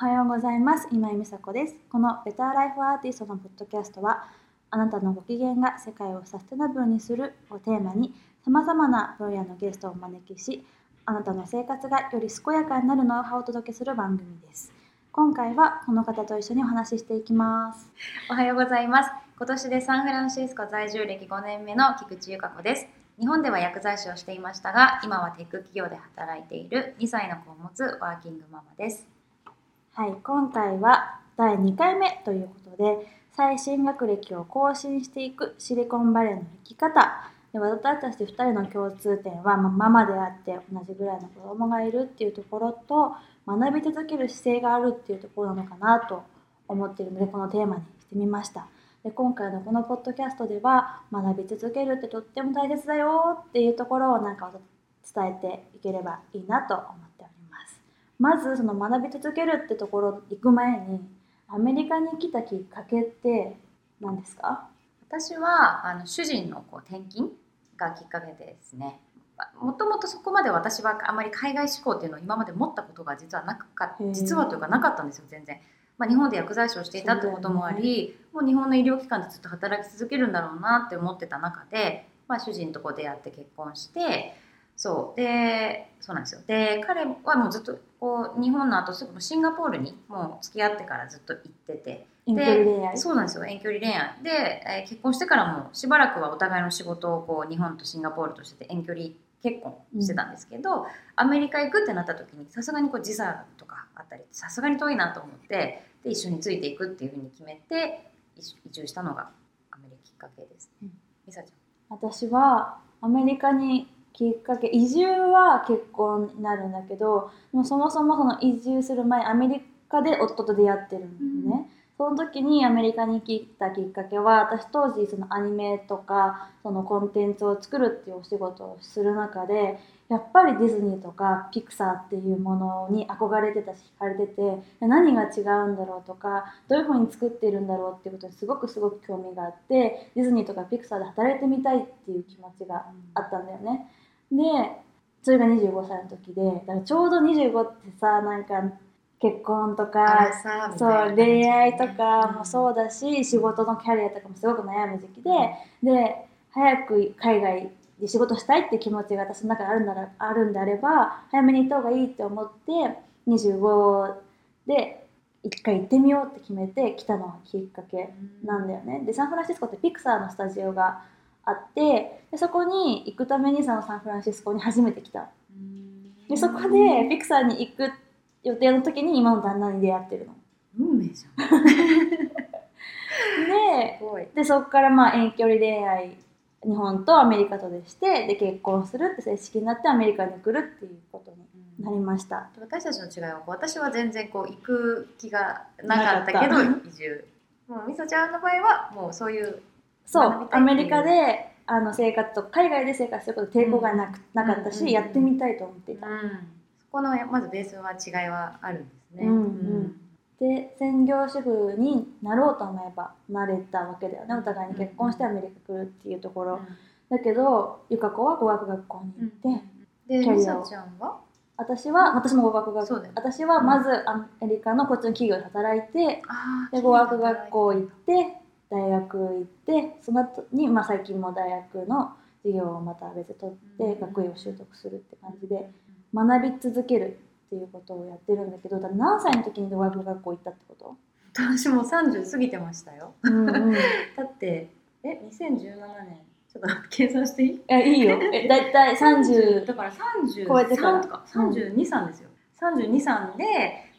はようございます。今井美佐子です。このベターライフアーティストのポッドキャストはあなたのご機嫌が世界をサステナブルにするをテーマにさまざまな分野のゲストをお招きしあなたの生活がより健やかになるノウハウをお届けする番組です。今回はこの方と一緒にお話ししていきます。おはようございます。今年でサンフランシスコ在住歴5年目の菊池由香子です。日本では薬剤師をしていましたが今はテック企業で働いている2歳の子を持つワーキングママです。はい今回は第2回目ということで最新学歴を更新していくシリコンバレーの生き方で私たち2人の共通点は、まあ、ママであって同じぐらいの子供がいるっていうところと学び続ける姿勢があるっていうところなのかなと思っているのでこのテーマにしてみました。で今回のこのポッドキャストでは学び続けるってとっても大切だよっていうところをなんか伝えていければいいなと思っておりまずその学び続けるってところ行く前にアメリカに来たきっかけって何ですか？私はあの主人のこう転勤がきっかけですね。もともとそこまで私はあまり海外志向っていうのを今まで持ったことが実はなか実はというかなかったんですよ全然。まあ、日本で薬剤師をしていたってこともあり、ね、もう日本の医療機関でずっと働き続けるんだろうなって思ってた中で、まあ、主人とこう出会って結婚してそう。でそうなんですよ。で彼はもうずっとこう日本の後すぐシンガポールにもう付き合ってからずっと行ってて。遠距離恋愛？そうなんですよ。遠距離恋愛。で、えー、結婚してからもしばらくはお互いの仕事をこう日本とシンガポールとして遠距離結婚してたんですけど、うん、アメリカ行くってなった時にさすがにこう時差とかあったりさすがに遠いなと思ってで一緒についていくっていうふうに決めて移住したのがアメリカきっかけです、ね。みさちゃん。私はアメリカにきっかけ移住は結婚になるんだけどもうそもそもその移住する前アメリカで夫と出会ってるんだよね。うんその時にアメリカに来たきっかけは私当時そのアニメとかそのコンテンツを作るっていうお仕事をする中でやっぱりディズニーとかピクサーっていうものに憧れてたし惹かれてて何が違うんだろうとかどういうふうに作ってるんだろうっていうことにすごくすごく興味があってディズニーとかピクサーで働いてみたいっていう気持ちがあったんだよね。でそれが25歳の時でだからちょうど25ってさなんか結婚とかそう恋愛とかもそうだし、うん、仕事のキャリアとかもすごく悩む時期で、で早く海外で仕事したいって気持ちが私の中であるんだあるんであれば早めに行った方がいいって思って25で一回行ってみようって決めて来たのがきっかけなんだよね。でサンフランシスコってピクサーのスタジオがあってでそこに行くためにそのサンフランシスコに初めて来た。でそこでピクサーに行く予定の時に今の旦那に出会ってるの。運命じゃん。ででそこからまあ遠距離恋愛日本とアメリカとでしてで結婚するって正式になってアメリカに来るっていうことになりました、うん、私たちの違いは私は全然こう行く気がなかったけど移住もうみそちゃんの場合はもうそういうそうアメリカであの生活と海外で生活すること抵抗がなく、うん、なかったし、うん、やってみたいと思っていた、このまずベースは違いはあるんですね。うんうん、で専業主婦になろうと思えばなれたわけだよね。お互いに結婚してアメリカ来るっていうところ、だけど由香子は語学学校に行って、うん。でキャリアを。ちゃんは？私は私も語学学校、私はまずアメリカのこっちの企業で働いて、で語学学校行って大学行ってその後にまあ最近も大学の授業をまた別で取って学位を習得するって感じで。学び続けるっていうことをやってるんだけど何歳の時に語学学校行ったってこと？私も30過ぎてましたよ。うんうん、だってえ2017年ちょっと計算していい？えいいよ。え だいたい30だから30超えてかか32、3ですよ。32、3で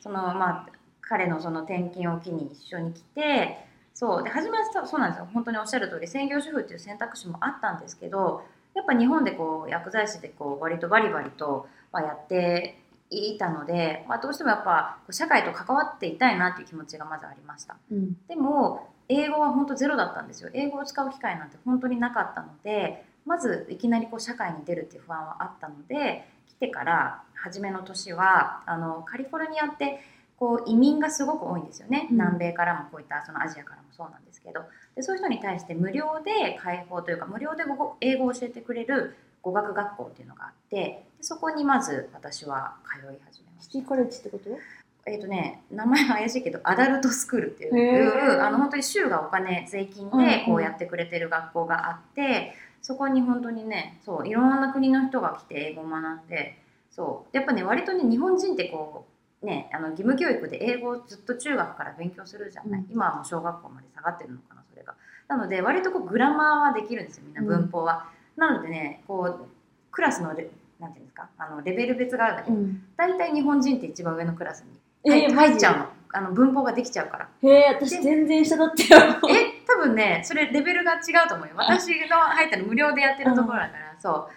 そのまあ彼のその転勤を機に一緒に来てそう。で初めはそうなんですよ。本当におっしゃる通り専業主婦っていう選択肢もあったんですけどやっぱ日本でこう薬剤師でこう割とバリバリとまあ、やっていたので、まあ、どうしてもやっぱ社会と関わっていたいなっていう気持ちがまずありました、うん、でも英語は本当ゼロだったんですよ。英語を使う機会なんて本当になかったのでまずいきなりこう社会に出るっていう不安はあったので来てから初めの年はあのカリフォルニアってこう移民がすごく多いんですよね、うん、南米からもこういったそのアジアからもそうなんですけど。でそういう人に対して無料で開放というか無料で英語を教えてくれる語学学校っていうのがあってそこにまず私は通い始めました。シティコレッジってこと？えっ、とね名前は怪しいけどアダルトスクールっていへうー。あの本当に州がお金税金うんうん。でこうやってくれてる学校があって、そこに本当にねそういろんな国の人が来て英語を学んでそう。やっぱね割とね日本人ってこうねあの義務教育で英語をずっと中学から勉強するじゃない、うん。今はもう小学校まで下がってるのかなそれが。なので割とこうグラマーはできるんですよみんな文法は、なのでねこうクラスのレなんていうんですかあのレベル別があるんだけど、うん。大体日本人って一番上のクラスにえー、入っちゃうの。あの文法ができちゃうから。へえ私全然下だったよ。え多分ねそれレベルが違うと思うよ。私の入ったの無料でやってるところだから、そう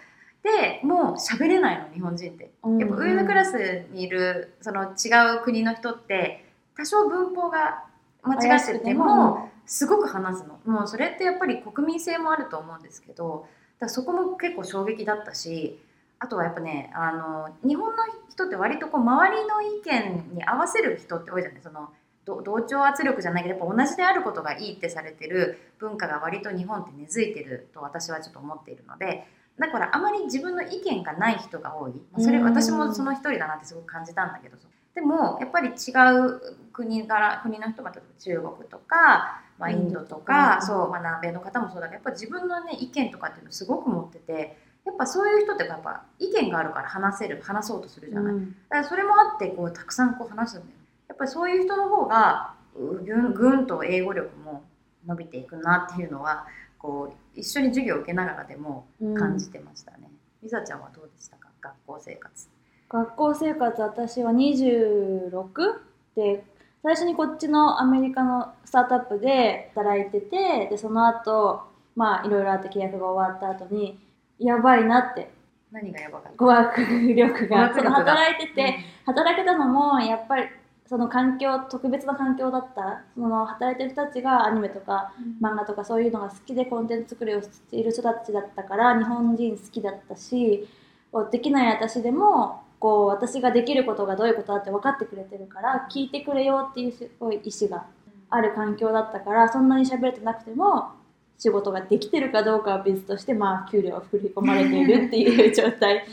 でもう喋れないの日本人って。やっぱ上のクラスにいるその違う国の人って多少文法が間違っててもすごく話すの。もうそれってやっぱり国民性もあると思うんですけどだそこも結構衝撃だったしあとはやっぱねあの日本の人って割とこう周りの意見に合わせる人って多いじゃない。そのど同調圧力じゃないけどやっぱ同じであることがいいってされてる文化が割と日本って根付いてると私はちょっと思っているのでだからあまり自分の意見がない人が多い、まあそれうん私もその一人だなってすごく感じたんだけど。でもやっぱり違う国から国の人が例えば中国とか、まあ、インドとか、うん。そう、まあ、南米の方もそうだけどやっぱ自分の、ね、意見とかっていうのをすごく持っててやっぱそういう人ってやっぱ意見があるから話せる話そうとするじゃない、うん。だからそれもあってこうたくさんこう話すんだよやっぱりそういう人の方がうぐんぐんと英語力も伸びていくなっていうのはこう一緒に授業を受けながらでもうん。感じてましたね。りさちゃんはどうでしたか？学校生活。学校生活私は26で最初にこっちのアメリカのスタートアップで働いててでその後まあいろいろあって契約が終わった後にやばいなって。何がやばかった？語学力が。語学力が。働いてて、働けたのもやっぱりその環境特別な環境だったその働いてる人たちがアニメとか漫画とかそういうのが好きでコンテンツ作りをしている人たちだったから日本人好きだったしできない私でもこう私ができることがどういうことだって分かってくれてるから聞いてくれよっていうすごい意思がある環境だったからそんなに喋れてなくても仕事ができてるかどうかは別としてまあ給料は振り込まれているっていう状態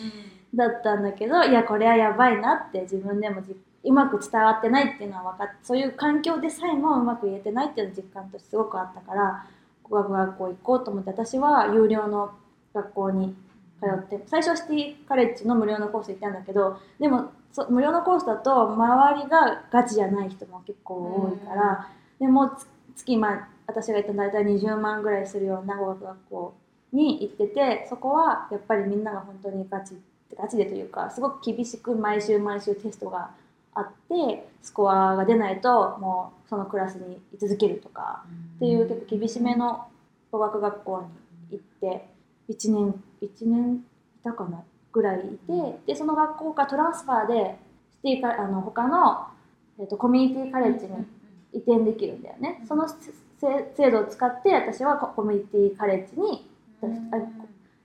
だったんだけどいやこれはやばいなって自分でもじうまく伝わってないっていうのは分かってそういう環境でさえもうまく言えてないっていうの実感としてすごくあったから語学学校行こうと思って私は有料の学校に通って最初はシティカレッジの無料のコース行ったんだけどでもそ無料のコースだと周りがガチじゃない人も結構多いから、でもつ月、まあ、私が行ったの大体20万ぐらいするような語学学校に行っててそこはやっぱりみんなが本当にガチガチでというかすごく厳しく毎週毎週テストがあってスコアが出ないともうそのクラスに居続けるとかっていう結構厳しめの語学学校に行って1年1年いたかなぐらいいてでその学校からトランスファーでシティカあの他の、えっとコミュニティカレッジに移転できるんだよね。そのせ制度を使って私はココミュニティカレッジにあ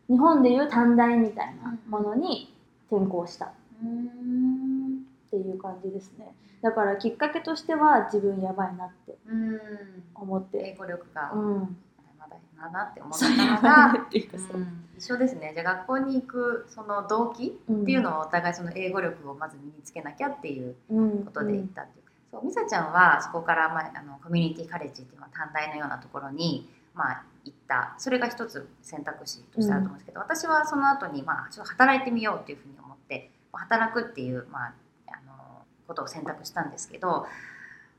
日本でいう短大みたいなものに転校したっうんていう感じですね。だからきっかけとしては自分やばいなってうん。思って。英語力がうん。まだだなって思ったのが、一緒ですね。じゃあ学校に行くその動機っていうのはお互いその英語力をまず身につけなきゃっていううん。ことで行ったっていう、そう美沙ちゃんはそこから、まあ、あのコミュニティカレッジっていうのは短大のようなところに、まあ、行った。それが一つ選択肢としてあると思うんですけど、私はその後にまあちょっと働いてみようっていうふうに思って働くっていう、まあ、ことを選択したんですけど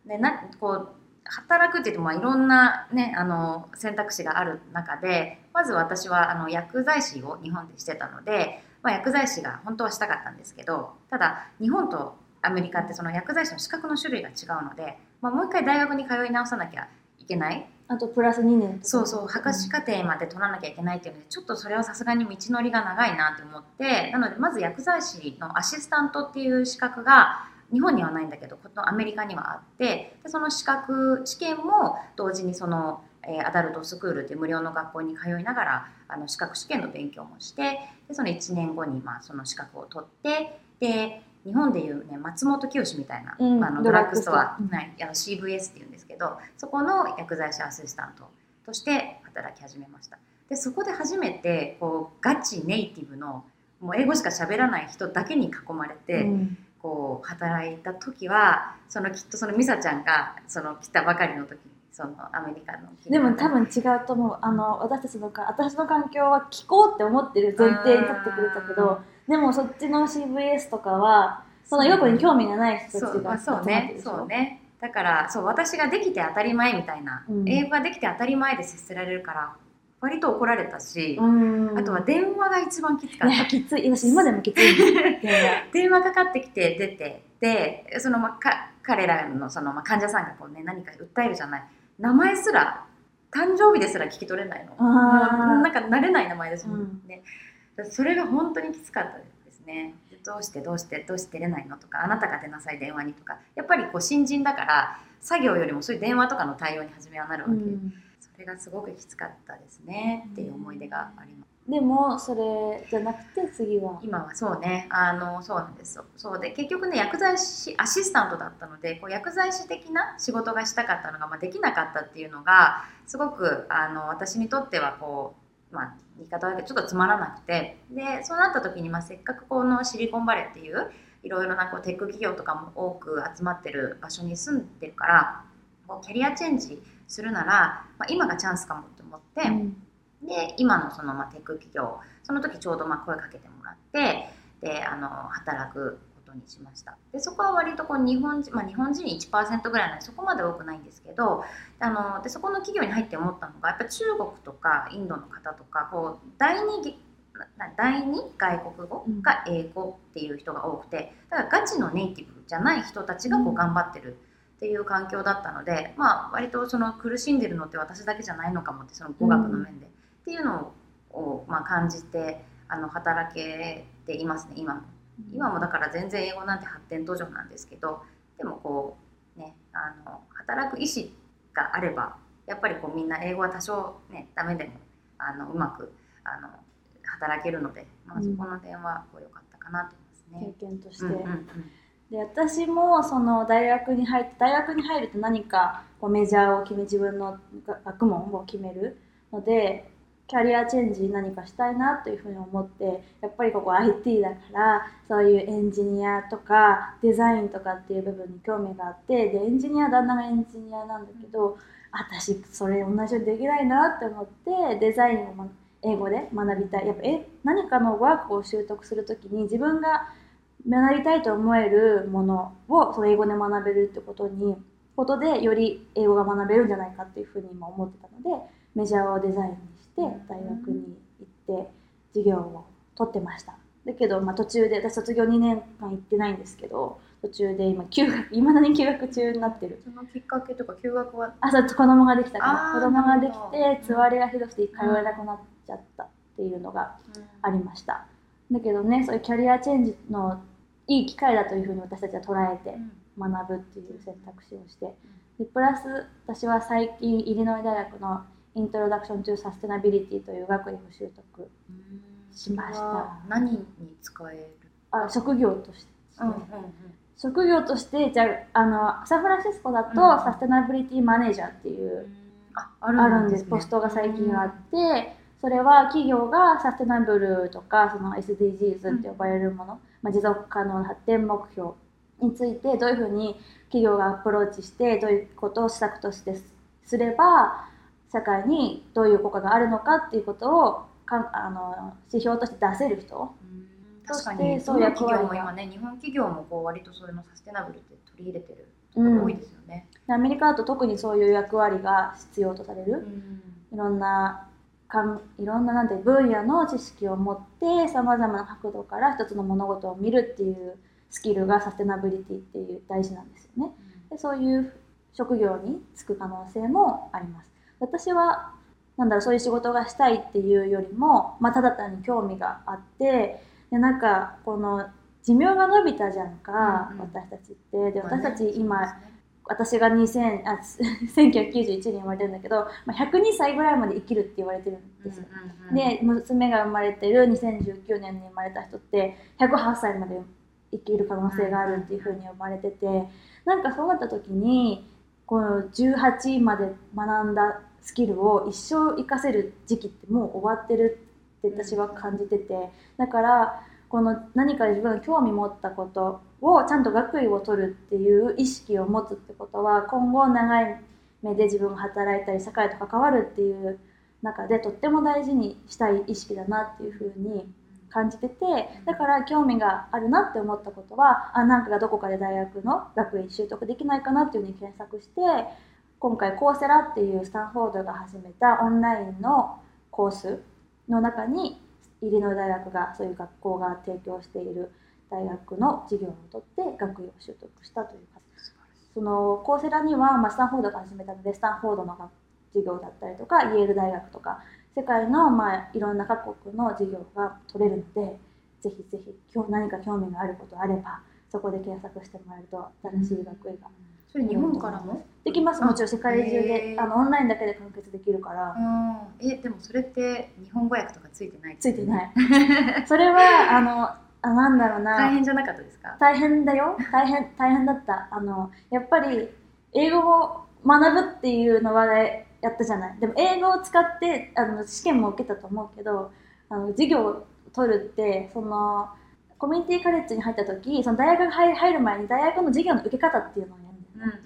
でなこう働くって言ってもまあいろんな、ね、あの選択肢がある中でまず私はあの薬剤師を日本でしてたので、まあ、薬剤師が本当はしたかったんですけどただ日本とアメリカってその薬剤師の資格の種類が違うので、まあ、もう一回大学に通い直さなきゃいけない。あとプラス2年そうそう博士課程まで取らなきゃいけないっていうのでちょっとそれはさすがに道のりが長いなと思ってなのでまず薬剤師のアシスタントっていう資格が日本にはないんだけどこのアメリカにはあってでその資格試験も同時にその、えーアダルトスクールっていう無料の学校に通いながらあの資格試験の勉強もしてでその1年後にまあその資格を取ってで日本でいう、ね、松本清みたいな、うんあのドラッグストアドラッグストア。はい、あの CVS っていうんですけどそこの薬剤師アシスタントとして働き始めました。でそこで初めてこうガチネイティブのもう英語しか喋らない人だけに囲まれて、うんこう働いた時はそのきっとその美沙ちゃんがその来たばかりの時そのアメリカのでも多分違うと思う。あの私たちのか私の環境は聞こうって思ってる前提に立ってくれたけどでもそっちの CVS とかはそのヨコに興味がない人たちがそう,、そうね。そうね。だからそう私ができて当たり前みたいな、うん、英語ができて当たり前で接せられるから割と怒られたし、あとは電話が一番きつかった。きつい。私今でもきつい。電話かかってきて出てでその、ま、か彼らのその、ま、患者さんがこう、ね、何か訴えるじゃない。名前すら誕生日ですら聞き取れないの。なんか慣れない名前ですもんね、うん、それが本当にきつかったですね。どうしてどうしてどうして出れないのとかあなたが出なさい電話にとか。やっぱりこう新人だから作業よりもそういう電話とかの対応に初めはなるわけ、うん、それがすごくきつかったですねっていう思い出があります。でもそれじゃなくて次は？今はそうね。あのそうなんですそうで結局ね薬剤師アシスタントだったのでこう薬剤師的な仕事がしたかったのが、まあ、できなかったっていうのがすごくあの私にとってはこう、まあ、言い方だけちょっとつまらなくて。でそうなった時に、まあ、せっかくこのシリコンバレーっていういろいろなこうテック企業とかも多く集まってる場所に住んでるからこうキャリアチェンジするなら、まあ、今がチャンスかもって思って。うん。で今のその、まあ、テック企業その時ちょうどまあ声かけてもらってであの働くことにしました。でそこは割とこう日本人、まあ、日本人1%ぐらいなのでそこまで多くないんですけどあのでそこの企業に入って思ったのがやっぱ中国とかインドの方とかこう第二第二外国語が英語っていう人が多くてだからガチのネイティブじゃない人たちがこう頑張ってるっていう環境だったので、まあ、割とその苦しんでるのって私だけじゃないのかもってその語学の面でっていうのを、まあ、感じてあの働けていますね今も。今もだから全然英語なんて発展途上なんですけどでもこうねあの働く意思があればやっぱりこうみんな英語は多少ねダメでもあのうまくあの働けるので、まあ、そこの点はこう良かったかなと思いますね。経験として、うんうんうんで私もその大学に入って大学に入ると何かこうメジャーを決め自分の学問を決めるのでキャリアチェンジ何かしたいなというふうに思ってやっぱりここ IT だからそういうエンジニアとかデザインとかっていう部分に興味があってでエンジニア旦那がエンジニアなんだけど私それ同じようにできないなって思ってデザインを英語で学びたい。やっぱえ何かのワークを習得する時に自分が学びたいと思えるものをその英語で学べるってことにことでより英語が学べるんじゃないかっていうふうに今思ってたのでメジャーをデザインにして大学に行って授業を取ってました。だけど、まあ、途中で私卒業2年間行ってないんですけど途中で今休学いまだに休学中になってる。そのきっかけとか休学は？あそう子供ができたから。子供ができてつわりがひどくて通えなくなっちゃったっていうのがありました、だけどねそういうキャリアチェンジのいい機会だというふうに私たちは捉えて学ぶっていう選択肢をして。でプラス私は最近イリノイ大学のイントロダクション・トゥ・サステナビリティという学位を習得しました。何に使える？あ職業として、うんうんうん、職業としてじゃあのサンフランシスコだと、サステナビリティマネージャーっていう、あるんです、ね、ポストが最近あって、それは企業がサステナブルとかその SDGs って呼ばれるもの、まあ、持続可能な発展目標についてどういうふうに企業がアプローチしてどういうことを施策としてすれば社会にどういう効果があるのかっていうことをかあの指標として出せる人確かにそういう企業も今ね日本企業もこう割とそういうのサステナブルって取り入れてるところ多いですよね、うん、アメリカだと特にそういう役割が必要とされる、うん、いろんなかんいろんななんて分野の知識を持ってさまざまな角度から一つの物事を見るっていうスキルがサステナビリティっていう大事なんですよね。でそういう職業に就く可能性もあります。私はなんだろうそういう仕事がしたいっていうよりも、まあ、ただ単に興味があってでなんかこの寿命が伸びたじゃんか、うんうん、私たちってで私たち今、ね、私が2000あ 1991年生まれてるんだけど、まあ、102歳ぐらいまで生きるって言われてるんですよ、で娘が生まれてる2019年に生まれた人って108歳まで生きる可能性があるっていうふうに呼ばれててなんかそうなった時にこの18まで学んだスキルを一生活かせる時期ってもう終わってるって私は感じててだからこの何か自分が興味持ったことをちゃんと学位を取るっていう意識を持つってことは今後長い目で自分が働いたり社会と関わるっていう中でとっても大事にしたい意識だなっていうふうに感じててだから興味があるなって思ったことはあなんかどこかで大学の学位習得できないかなっていうふうに検索して今回コーセラっていうスタンフォードが始めたオンラインのコースの中に入りの大学がそういう学校が提供している。大学の授業を取って学位を習得したというかそのコーセラには、まあ、スタンフォードが始めたのでスタンフォードの授業だったりとかイェール大学とか世界の、まあ、いろんな各国の授業が取れるのでぜひぜひ今日何か興味があることあればそこで検索してもらえると新しい学位が。それ日本からも？できます。もちろん世界中であのオンラインだけで完結できるから。えでもそれって日本語訳とかついてない？ついてない。それはあのあなんだろうな。大変じゃなかったですか？大変だよ。大変大変だった。あのやっぱり英語を学ぶっていうのはやったじゃない。でも英語を使ってあの試験も受けたと思うけどあの授業を取るってそのコミュニティカレッジに入った時その大学入る前に大学の授業の受け方っていうのをやるんだよね、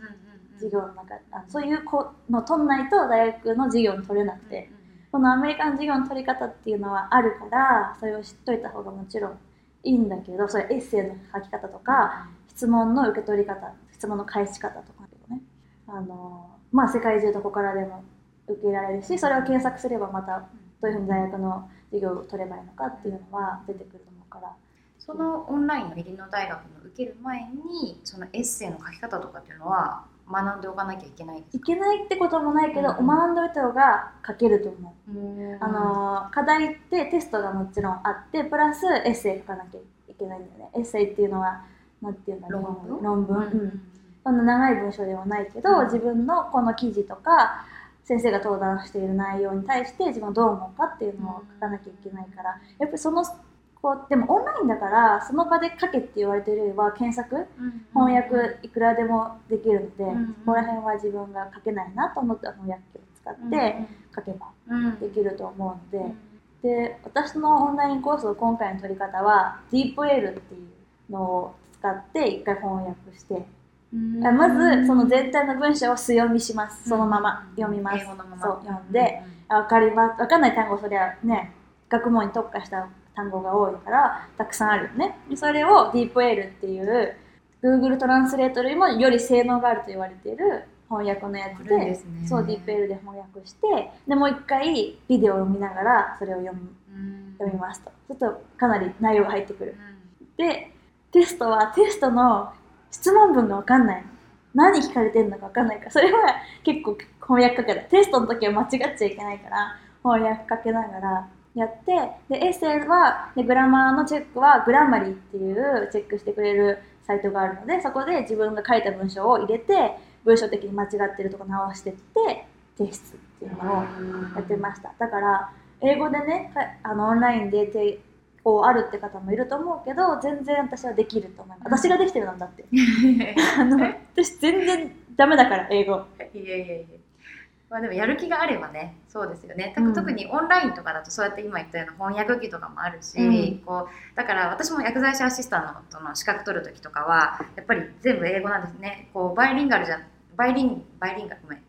授業の中あそういう子の取んないと大学の授業に取れなくて、このアメリカの授業の取り方っていうのはあるからそれを知っといた方がもちろんいいんだけどそれエッセイの書き方とか、質問の受け取り方質問の返し方とかね。あのまあ世界中どこからでも受けられるしそれを検索すればまたどういうふうに大学の授業を取ればいいのかっていうのは出てくると思うから。そのオンラインの入りの大学の受ける前にそのエッセイの書き方とかっていうのは学んでおかなきゃいけないいけないってこともないけど、うん、学んでおいた方が書けると思う、うん、あの課題ってテストがもちろんあってプラスエッセイ書かなきゃいけないんだよね。エッセイっていうのは何て言うんだろう論文？論文、うん、そんな長い文章ではないけど、自分のこの記事とか先生が登壇している内容に対して自分はどう思うかっていうのを書かなきゃいけないからやっぱりそのこうでもオンラインだからその場で書けって言われてるよりは検索、翻訳いくらでもできるので、そこら辺は自分が書けないなと思った翻訳機を使って書けばできると思うので、で私のオンラインコースの今回の取り方は DeepL っていうのを使って一回翻訳して。まずその全体の文章を素読みします、そのまま読みます、そう読んで、分かります。分かんない単語そりゃね学問に特化した単語が多いからたくさんあるよね。それを DeepL っていう Google トランスレートよりもより性能があると言われている翻訳のやつで、ね、そう DeepL で翻訳してでもう一回ビデオを見ながらそれを読み,、読みますと。ちょっとかなり内容が入ってくる、でテストはテストの質問文が分かんない何聞かれてるのか分かんないからそれは結構翻訳かけたテストの時は間違っちゃいけないから翻訳かけながらやってでエッセイはでグラマーのチェックはグラマリーっていうチェックしてくれるサイトがあるのでそこで自分が書いた文章を入れて文章的に間違ってるとこ直してって提出っていうのをやってました。だから英語でねあのオンラインでてこうあるって方もいると思うけど全然私はできると思います。私ができてるなんだって。あの私全然ダメだから英語。いやいやいやまあでもやる気があればねそうですよね、うん、特にオンラインとかだとそうやって今言ったような翻訳機とかもあるし、うん、こうだから私も薬剤師アシスタントの資格取る時とかはやっぱり全部英語なんですね。こうバイリンガルじゃバイリンバイリンガルごめん。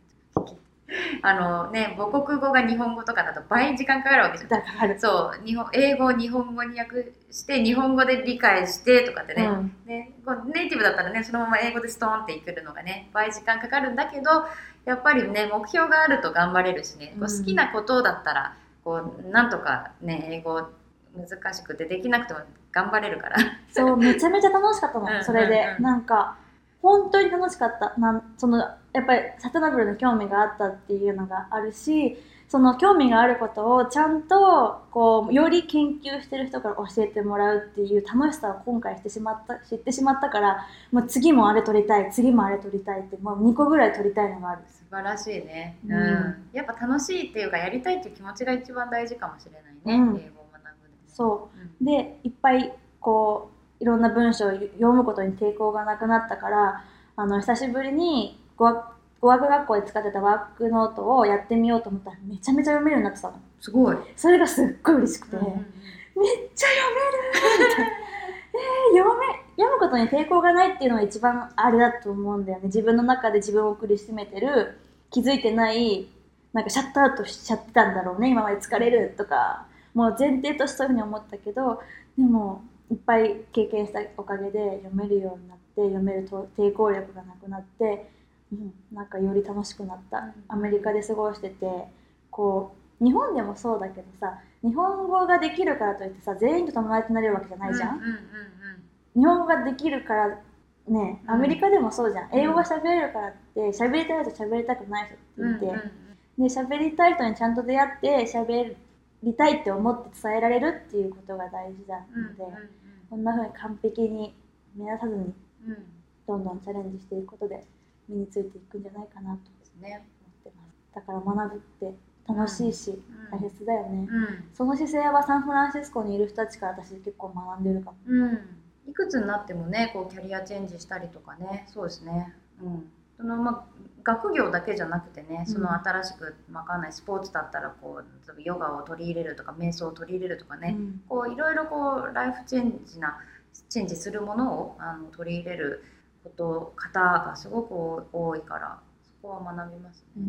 あのね母国語が日本語とかだと倍時間かかるわけじゃないそう日本英語を日本語に訳して日本語で理解してとかってね。うん、ねネイティブだったらねそのまま英語でストーンっていくるのがね倍時間かかるんだけどやっぱりね目標があると頑張れるしね、こう好きなことだったらこうなんとかね英語難しくてできなくても頑張れるから。そうめちゃめちゃ楽しかったのそれで、うんうん、なんか本当に楽しかった。なんそのやっぱりサステナブルの興味があったっていうのがあるしその興味があることをちゃんとこうより研究してる人から教えてもらうっていう楽しさを今回してしまった知ってしまったからもう次もあれ撮りたい次もあれ撮りたいってもう2個ぐらい撮りたいのがある素晴らしいね、うん、うん、やっぱ楽しいっていうかやりたいっていう気持ちが一番大事かもしれないね、うん、英語を学ぶ、ね、そう、でいっぱいこういろんな文章を読むことに抵抗がなくなったからあの久しぶりに語学語学学校で使ってたワークノートをやってみようと思ったらめちゃめちゃ読めるようになってたの。すごい。それがすっごい嬉しくて、うんうん、めっちゃ読めるみたいな。えー、読め読むことに抵抗がないっていうのが一番あれだと思うんだよね。自分の中で自分を苦しめてる気づいてないなんかシャットアウトしちゃってたんだろうね。今まで疲れるとかもう前提としてそういうふうに思ったけどでもいっぱい経験したおかげで読めるようになって読めると抵抗力がなくなって、うん、なんかより楽しくなった。アメリカで過ごしててこう日本でもそうだけどさ日本語ができるからといってさ全員と友達になれるわけじゃないじゃん、うんうんうん日本語ができるからねアメリカでもそうじゃん、英語が喋れるからって喋りたい人と喋りたくない人っていて、うんうんで喋りたい人にちゃんと出会って喋りたいって思って伝えられるっていうことが大事なうんので、こんな風に完璧に目指さずにうんうん。どんどんチャレンジしていくことで身についていくんじゃないかなとですね思ってます。だから学ぶって楽しいし、ん。大切だよね、うん。その姿勢はサンフランシスコにいる人たちから私結構学んでるかも。うん、いくつになってもねこうキャリアチェンジしたりとかね。そうですね、うん。そのまあ、学業だけじゃなくてねその新しく、わかんないスポーツだったらこうヨガを取り入れるとか瞑想を取り入れるとかね、うん。こういろいろこうライフチェンジなチェンジするものをあの取り入れること方がすごく多いからそこは学びますね。うん。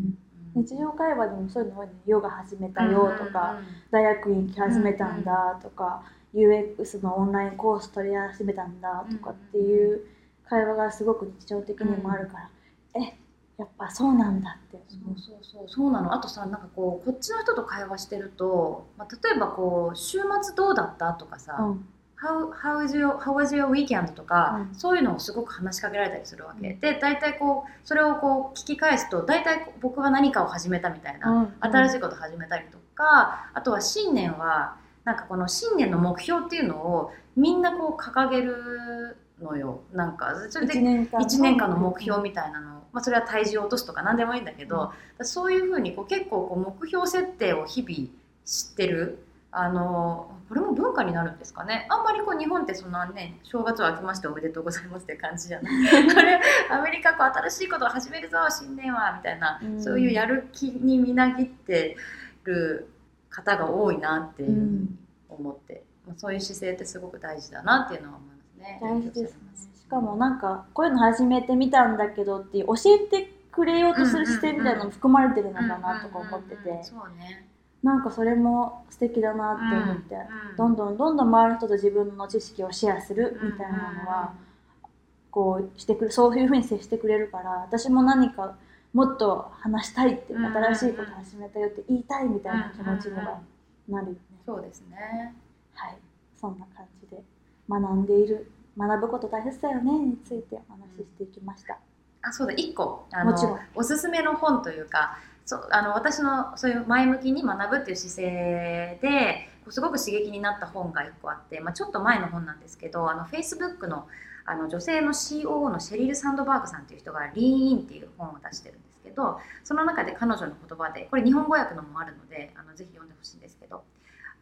うん。日常会話でもそういうの多いねヨガ始めたよとか、大学院行き始めたんだとか、UX のオンラインコース取り始めたんだとかっていう会話がすごく日常的にもあるから、えやっぱそうなんだって。そうそうそう。そうなの。あとさなんかこうこっちの人と会話してると、まあ、例えばこう週末どうだったとかさ、うん How, how, is your, how was your weekend? とか、うん。そういうのをすごく話しかけられたりするわけ、うん。で大体こうそれをこう聞き返すと大体僕は何かを始めたみたいな、うん。新しいこと始めたりとかあとは新年はなんかこの新年の目標っていうのをみんなこう掲げるのよ。なんかそれで1年間1年間の目標みたいなの、まあ、それは体重を落とすとか何でもいいんだけど、そういうふうにこう結構こう目標設定を日々知ってるあのこれも文化になるんですかね。あんまりこう日本ってそんなね正月は明けましておめでとうございますって感じじゃない。これアメリカこう新しいことを始めるぞ新年はみたいな、うん。そういうやる気にみなぎってる方が多いなっていううふうにん。思って、まあ、そういう姿勢ってすごく大事だなっていうのは思いますね。大事ですね。しかもなんかこういうの始めてみたんだけどって教えてくれようとする姿勢みたいなのも含まれてるのかなとか思ってて。うんうんうんうん。そうねなんかそれも素敵だなって思って、うんどんどんどんどん周りの人と自分の知識をシェアするみたいなのは、こうしてくれそういうふうに接してくれるから私も何かもっと話したいって、うん新しいこと始めたよって言いたいみたいな気持ちにはなるよね、そうですね。はい。そんな感じで学んでいる学ぶこと大切だよねについてお話ししていきました、あそうだ。一個あのもちろん。おすすめの本というかそうあの私のそういう前向きに学ぶっていう姿勢ですごく刺激になった本が一個あって、まあ、ちょっと前の本なんですけどあの Facebook のあの女性の COO のシェリル・サンドバーグさんという人が「リーンイン」っていう本を出してるんですけどその中で彼女の言葉でこれ日本語訳のもあるのであのぜひ読んでほしいんですけど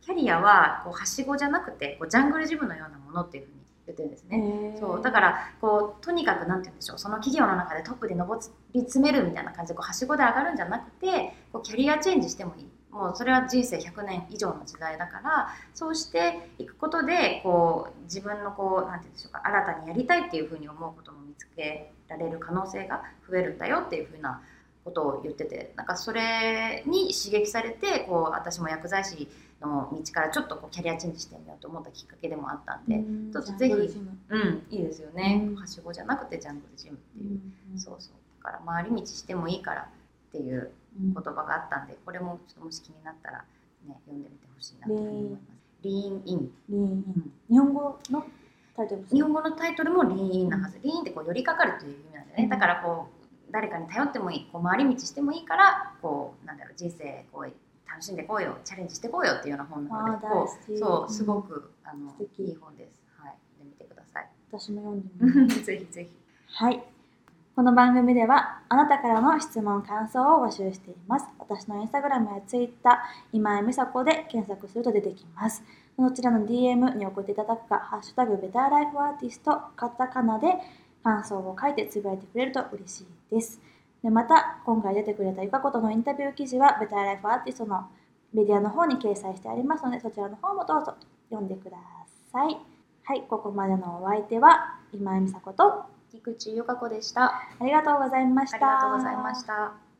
キャリアはこうはしごじゃなくてこうジャングルジムのようなものっていうふうに言ってるんですね。そうだからこうとにかくなんて言うんでしょう。その企業の中でトップで上り詰めるみたいな感じでこうはしごで上がるんじゃなくてこうキャリアチェンジしてもいい。もうそれは人生100年以上の時代だからそうしていくことでこう自分のこうなんて言うんでしょうか新たにやりたいっていうふうに思うことも見つけられる可能性が増えるんだよっていうふうなことを言っててなんかそれに刺激されてこう私も薬剤師の道からちょっとこうキャリアチェンジしてみようと思ったきっかけでもあったんで、うんちょっとぜひうん、いいですよね、うん。はしごじゃなくてジャングルジムっていう、うんそうそう。だから回り道してもいいからっていううん言葉があったんでこれもちょっともし気になったらね読んでみてほしいなと思います。リーンイン。リーン日本語のタイトル日本語のタイトルもリーンインなはず。リーンってこう寄りかかるという意味なんだよね、うん。だからこう誰かに頼ってもいいこう回り道してもいいからこうなんだろう人生こう楽しんでこうよチャレンジしてこうよっていうような本なのでそうすごく、あのいい本ですはいでみてください私も読んでみます ぜひぜひはい。この番組ではあなたからの質問、感想を募集しています。私のインスタグラムやツイッター、今井美佐子で検索すると出てきます。そちらの DM に送っていただくか、ハッシュタグベターライフアーティスト、カタカナで感想を書いてつぶやいてくれると嬉しいです。でまた、今回出てくれたゆかことのインタビュー記事は、ベターライフアーティストのメディアの方に掲載してありますので、そちらの方もどうぞ読んでください。はい、ここまでのお相手は今井美佐子と菊池由香子でした。ありがとうございました。ありがとうございました。